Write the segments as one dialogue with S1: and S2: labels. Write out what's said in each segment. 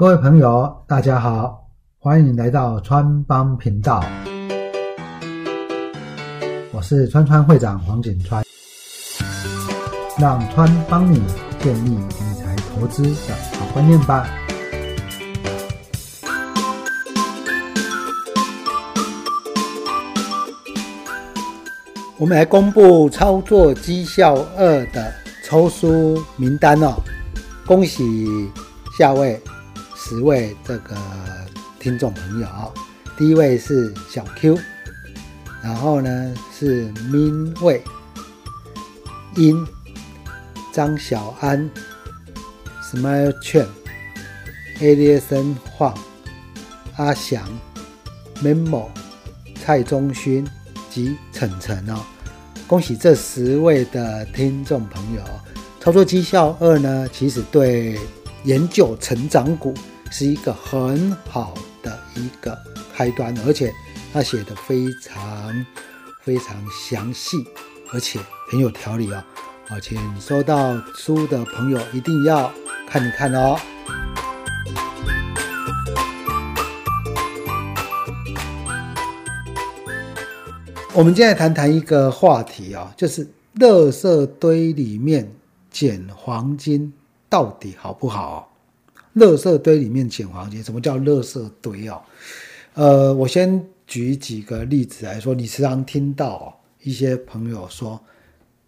S1: 各位朋友，大家好，欢迎来到川帮频道，我是川川会长黄景川，让川帮你建立理财投资的好观念吧。我们来公布操作绩效二的抽书名单哦，恭喜下位。十位这个听众朋友啊，第一位是小 Q，然后呢是 Min 魏、殷、张小安、Smile 券、A 列森晃、阿翔、Memo、蔡宗勋。及晨晨哦，恭喜这十位的听众朋友！操作绩效二呢，其实对研究成长股是一个很好的一个开端，而且他写的非常非常详细，而且很有条理哦。而且收到书的朋友一定要看一看哦。我们今天谈谈一个话题啊，就是垃圾堆里面捡黄金到底好不好？垃圾堆里面捡黄金，什么叫垃圾堆啊？呃，我先举几个例子来说，你时常听到一些朋友说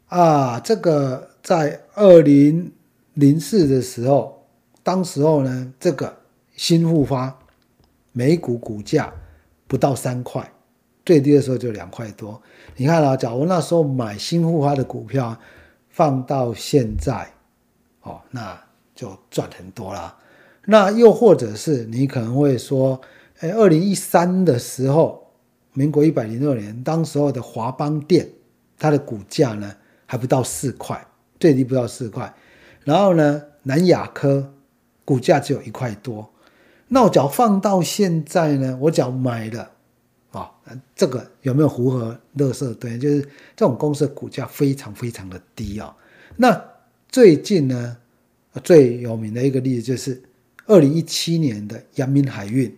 S1: 啊，这个在二零零四的时候，当时候呢，这个新复发每股股价不到三块。最低的时候就两块多，你看啊，假如那时候买新复发的股票，放到现在，哦，那就赚很多了。那又或者是你可能会说，哎，二零一三的时候，民国一百零六年，当时候的华邦电，它的股价呢还不到四块，最低不到四块。然后呢，南亚科股价只有一块多。那我只要放到现在呢，我只要买了。啊，这个有没有符合乐色堆？就是这种公司的股价非常非常的低啊。那最近呢，最有名的一个例子就是二零一七年的阳明海运。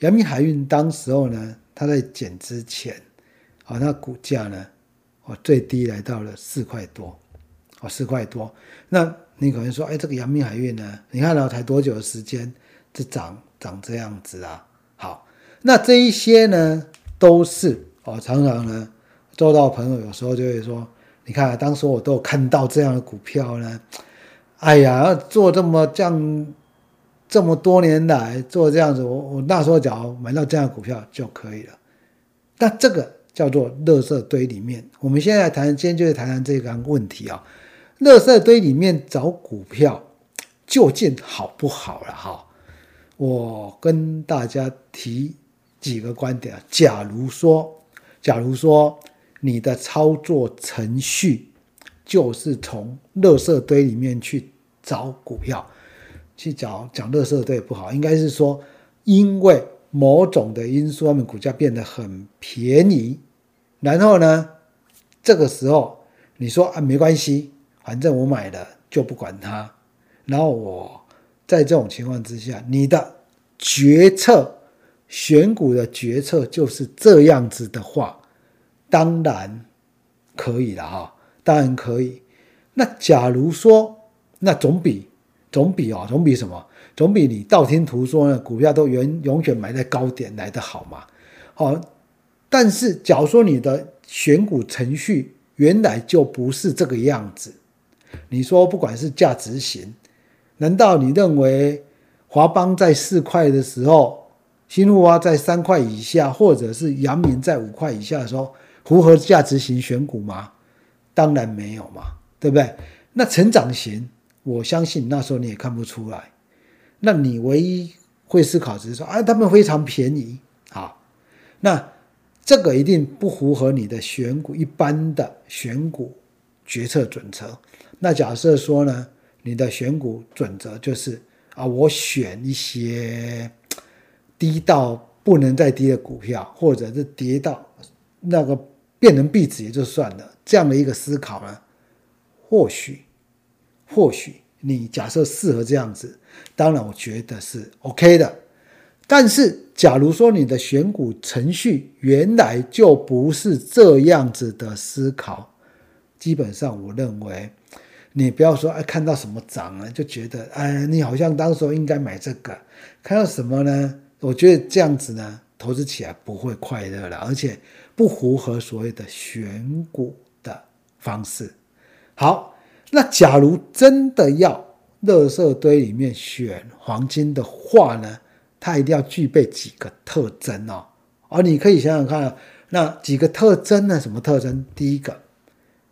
S1: 阳明海运当时候呢，它在减之前，啊，那股价呢，哦，最低来到了四块多，哦，四块多。那你可能说，哎，这个阳明海运呢，你看到才多久的时间，就涨涨这样子啊？好。那这一些呢，都是哦，常常呢，做到朋友有时候就会说，你看，当时我都有看到这样的股票呢，哎呀，做这么这样这么多年来做这样子，我我那时候只要买到这样股票就可以了。那这个叫做垃圾堆里面，我们现在谈，今天就是谈谈这个问题啊，垃圾堆里面找股票究竟好不好了哈？我跟大家提。几个观点啊，假如说，假如说你的操作程序就是从垃圾堆里面去找股票，去找讲乐色对不好，应该是说，因为某种的因素，他们股价变得很便宜，然后呢，这个时候你说啊，没关系，反正我买了就不管它，然后我在这种情况之下，你的决策。选股的决策就是这样子的话，当然可以了哈，当然可以。那假如说，那总比总比哦，总比什么？总比你道听途说呢？股票都永永远买在高点来的好嘛？好，但是假如说你的选股程序原来就不是这个样子，你说不管是价值型，难道你认为华邦在四块的时候？新路啊，在三块以下，或者是阳明在五块以下的时候，符合价值型选股吗？当然没有嘛，对不对？那成长型，我相信那时候你也看不出来。那你唯一会思考只是说，啊，他们非常便宜，啊，那这个一定不符合你的选股一般的选股决策准则。那假设说呢，你的选股准则就是啊，我选一些。低到不能再低的股票，或者是跌到那个变成壁纸也就算了，这样的一个思考呢，或许或许你假设适合这样子，当然我觉得是 OK 的。但是，假如说你的选股程序原来就不是这样子的思考，基本上我认为，你不要说哎看到什么涨了就觉得哎你好像当时候应该买这个，看到什么呢？我觉得这样子呢投资起来不会快乐了，而且不符合所谓的选股的方式。好，那假如真的要垃圾堆里面选黄金的话呢？它一定要具备几个特征哦，而你可以想想看，那几个特征呢？什么特征？第一个，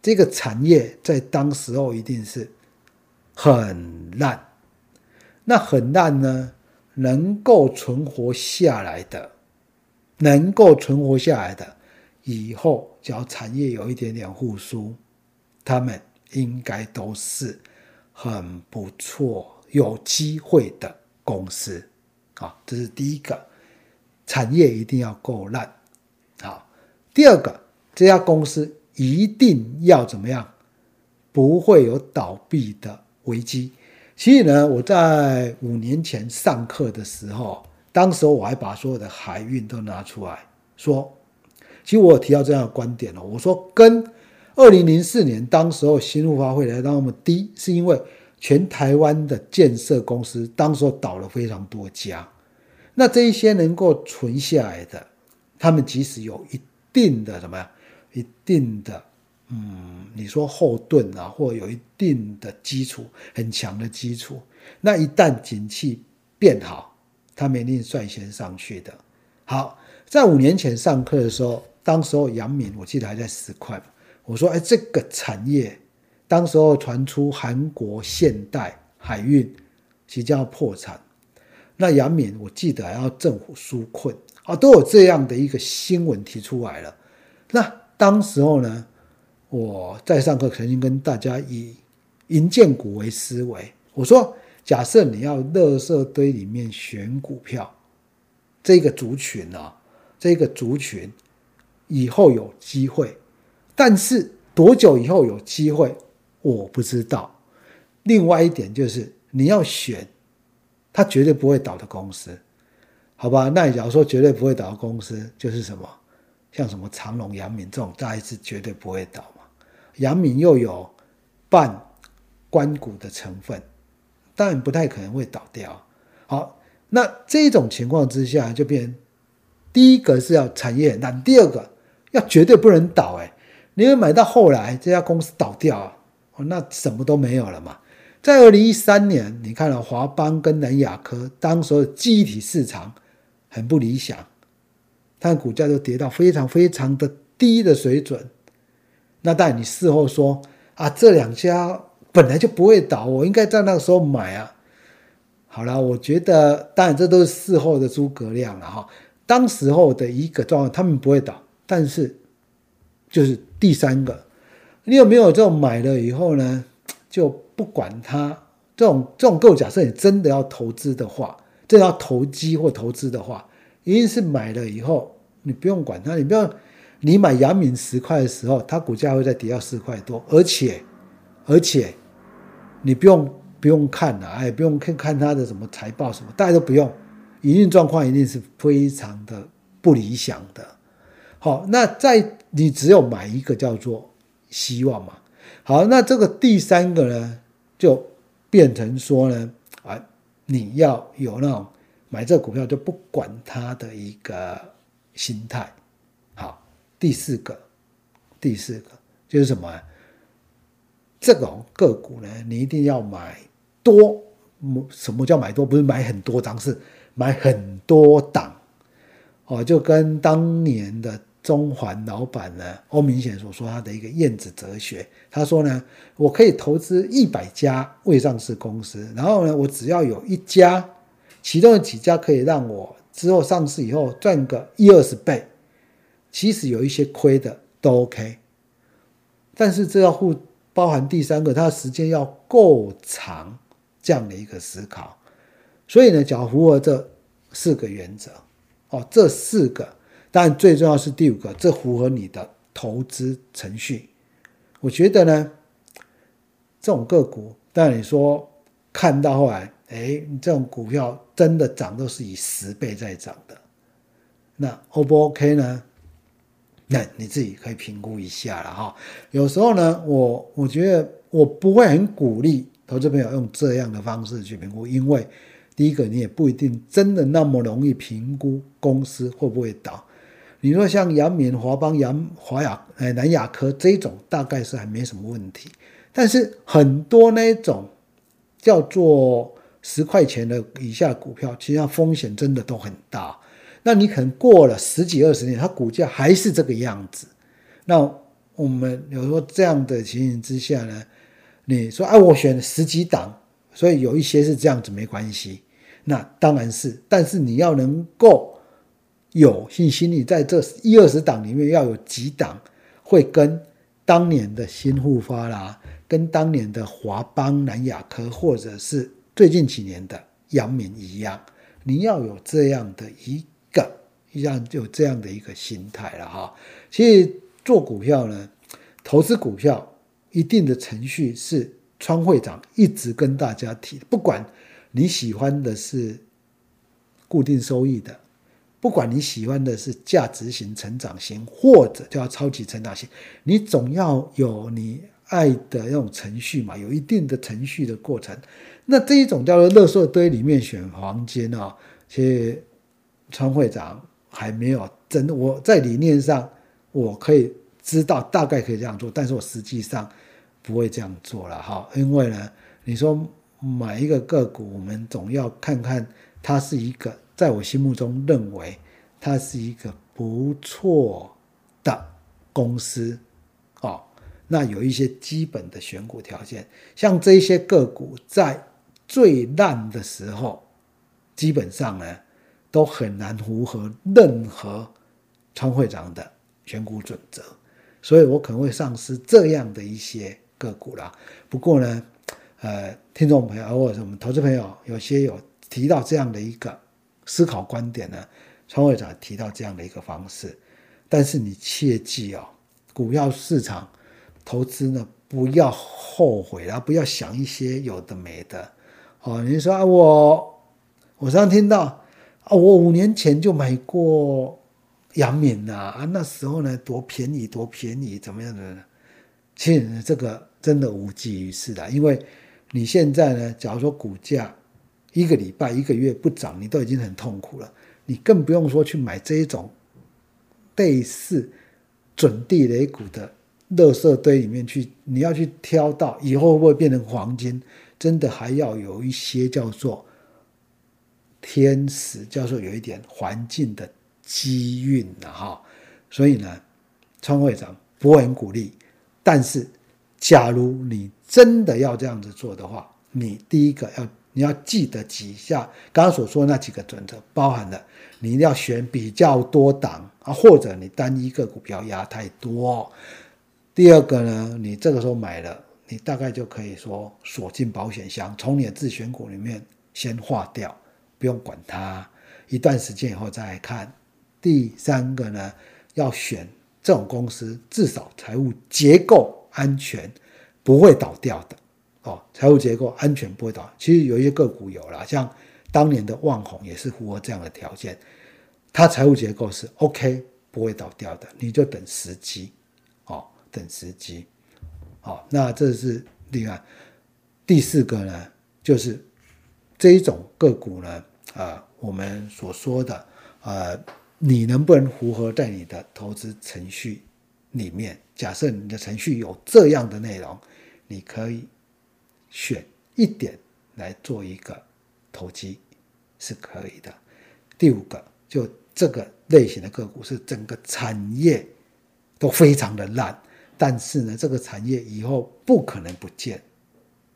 S1: 这个产业在当时候一定是很烂，那很烂呢，能够存活下来的，能够存活下来的，以后只要产业有一点点复苏，他们应该都是很不错、有机会的公司。啊，这是第一个，产业一定要够烂。啊，第二个，这家公司一定要怎么样？不会有倒闭的危机。所以呢，我在五年前上课的时候，当时我还把所有的海运都拿出来说。其实我有提到这样的观点了，我说跟二零零四年当时候新入发会来到那么低，是因为。全台湾的建设公司，当时候倒了非常多家，那这一些能够存下来的，他们即使有一定的什么呀，一定的，嗯，你说后盾啊，或有一定的基础，很强的基础，那一旦景气变好，他们一定率先上去的。好，在五年前上课的时候，当时候杨敏我记得还在十块我说，哎，这个产业。当时候传出韩国现代海运即将要破产，那杨敏我记得还要政府纾困啊，都有这样的一个新闻提出来了。那当时候呢，我在上课曾经跟大家以银建股为思维，我说假设你要垃圾堆里面选股票，这个族群啊，这个族群以后有机会，但是多久以后有机会？我不知道。另外一点就是，你要选，它绝对不会倒的公司，好吧？那假如说绝对不会倒的公司，就是什么，像什么长隆、阳明这种，大概是绝对不会倒嘛。阳明又有半关股的成分，当然不太可能会倒掉。好，那这种情况之下，就变第一个是要产业很大，第二个要绝对不能倒。哎，你会买到后来这家公司倒掉啊？哦，那什么都没有了嘛。在二零一三年，你看了华邦跟南亚科，当时的记忆体市场很不理想，它的股价就跌到非常非常的低的水准。那但你事后说啊，这两家本来就不会倒，我应该在那个时候买啊。好了，我觉得当然这都是事后的诸葛亮了哈。当时候的一个状况，他们不会倒，但是就是第三个。你有没有这种买了以后呢，就不管它这种这种构假设，你真的要投资的话，真的要投机或投资的话，一定是买了以后你不用管它，你不要你买阳明十块的时候，它股价会再跌到四块多，而且而且你不用不用看了，哎，不用看看它的什么财报什么，大家都不用，营运状况一定是非常的不理想的。好，那在你只有买一个叫做。希望嘛，好，那这个第三个呢，就变成说呢，啊，你要有那种买这股票就不管它的一个心态。好，第四个，第四个就是什么？这种个股呢，你一定要买多。什么叫买多？不是买很多张，是买很多档。哦，就跟当年的。中环老板呢，欧明显所说他的一个燕子哲学，他说呢，我可以投资一百家未上市公司，然后呢，我只要有一家，其中的几家可以让我之后上市以后赚个一二十倍，其实有一些亏的都 OK，但是这要互包含第三个，它的时间要够长这样的一个思考，所以呢，只要符合这四个原则，哦，这四个。但最重要是第五个，这符合你的投资程序。我觉得呢，这种个股，但你说看到后来，哎，这种股票真的涨都是以十倍在涨的，那 O 不 OK 呢？那你自己可以评估一下了哈。有时候呢，我我觉得我不会很鼓励投资朋友用这样的方式去评估，因为第一个你也不一定真的那么容易评估公司会不会倒。你说像阳明、华邦、阳华雅、哎南亚科这种，大概是还没什么问题。但是很多那种叫做十块钱的以下股票，其实它风险真的都很大。那你可能过了十几二十年，它股价还是这个样子。那我们有时候这样的情形之下呢，你说哎，我选十几档，所以有一些是这样子没关系。那当然是，但是你要能够有信心，你在这一二十档里面要有几档会跟当年的新护发啦，跟当年的华邦、南亚科，或者是最近几年的阳明一样，你要有这样的一。个，样有这样的一个心态了哈，其实做股票呢，投资股票一定的程序是川会长一直跟大家提，不管你喜欢的是固定收益的，不管你喜欢的是价值型、成长型，或者叫超级成长型，你总要有你爱的那种程序嘛，有一定的程序的过程。那这一种叫做“垃圾堆里面选黄金”啊，其实川会长。还没有真，我在理念上我可以知道大概可以这样做，但是我实际上不会这样做了哈，因为呢，你说买一个个股，我们总要看看它是一个在我心目中认为它是一个不错的公司哦，那有一些基本的选股条件，像这些个股在最烂的时候，基本上呢。都很难符合任何川会长的选股准则，所以我可能会丧失这样的一些个股啦。不过呢，呃，听众朋友或者我们投资朋友有些有提到这样的一个思考观点呢，川会长提到这样的一个方式，但是你切记哦，股票市场投资呢不要后悔啦，不要想一些有的没的哦。你说啊，我我常听到。啊，我五年前就买过杨敏呐，啊，那时候呢多便宜，多便宜，怎么样的？其实这个真的无济于事的，因为你现在呢，假如说股价一个礼拜、一个月不涨，你都已经很痛苦了，你更不用说去买这一种类似准地雷股的垃圾堆里面去，你要去挑到以后会不会变成黄金，真的还要有一些叫做。天时叫做有一点环境的机运了哈，所以呢，川会长不会很鼓励。但是，假如你真的要这样子做的话，你第一个要你要记得几下刚刚所说的那几个准则，包含了你一定要选比较多档啊，或者你单一个股不要压太多。第二个呢，你这个时候买了，你大概就可以说锁进保险箱，从你的自选股里面先划掉。不用管它，一段时间以后再来看。第三个呢，要选这种公司，至少财务结构安全，不会倒掉的哦。财务结构安全不会倒。其实有一些个股有了，像当年的旺宏也是符合这样的条件，它财务结构是 OK，不会倒掉的。你就等时机哦，等时机。哦，那这是另外第四个呢，就是。这一种个股呢，啊，我们所说的，呃，你能不能符合在你的投资程序里面？假设你的程序有这样的内容，你可以选一点来做一个投机，是可以的。第五个，就这个类型的个股是整个产业都非常的烂，但是呢，这个产业以后不可能不见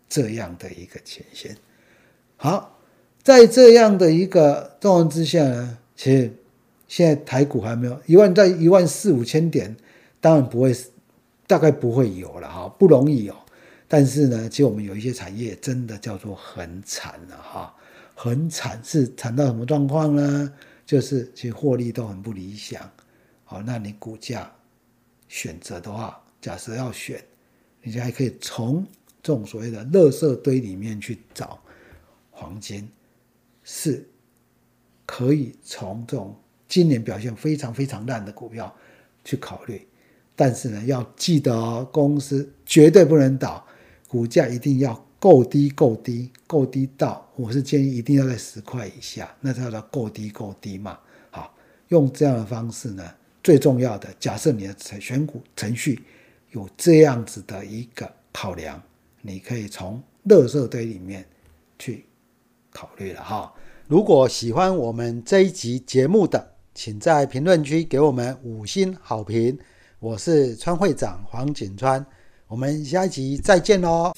S1: 这样的一个前线。好，在这样的一个状况之下呢，其实现在台股还没有一万，在一万四五千点，当然不会，大概不会有了哈，不容易有。但是呢，其实我们有一些产业真的叫做很惨了哈，很惨是惨到什么状况呢？就是其实获利都很不理想。好，那你股价选择的话，假设要选，你就还可以从这种所谓的垃圾堆里面去找。黄金是可以从这种今年表现非常非常烂的股票去考虑，但是呢，要记得哦，公司绝对不能倒，股价一定要够低够低够低到，我是建议一定要在十块以下，那叫做够低够低嘛。好，用这样的方式呢，最重要的，假设你的选股程序有这样子的一个考量，你可以从垃圾堆里面去考虑了哈。如果喜欢我们这一集节目的，请在评论区给我们五星好评。我是川会长黄景川，我们下一集再见喽。